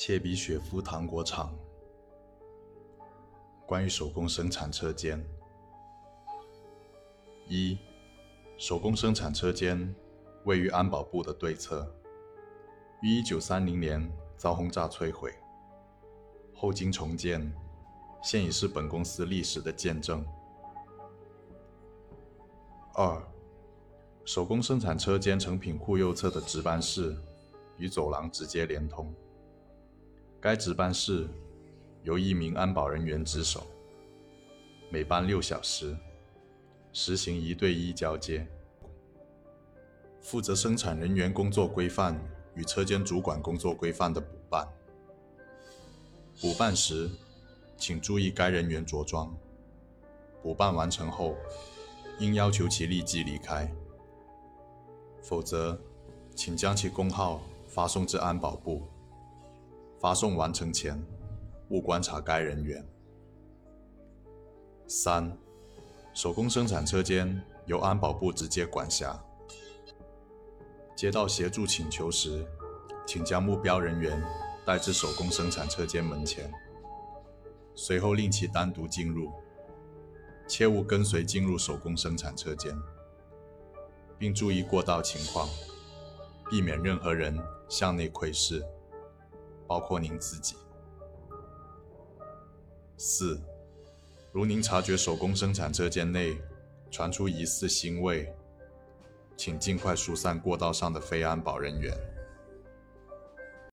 切比雪夫糖果厂关于手工生产车间：一、手工生产车间位于安保部的对侧，于一九三零年遭轰炸摧毁，后经重建，现已是本公司历史的见证。二、手工生产车间成品库右侧的值班室与走廊直接连通。该值班室由一名安保人员值守，每班六小时，实行一对一交接，负责生产人员工作规范与车间主管工作规范的补办。补办时，请注意该人员着装。补办完成后，应要求其立即离开，否则，请将其工号发送至安保部。发送完成前，勿观察该人员。三、手工生产车间由安保部直接管辖。接到协助请求时，请将目标人员带至手工生产车间门前，随后令其单独进入，切勿跟随进入手工生产车间，并注意过道情况，避免任何人向内窥视。包括您自己。四，如您察觉手工生产车间内传出疑似腥味，请尽快疏散过道上的非安保人员。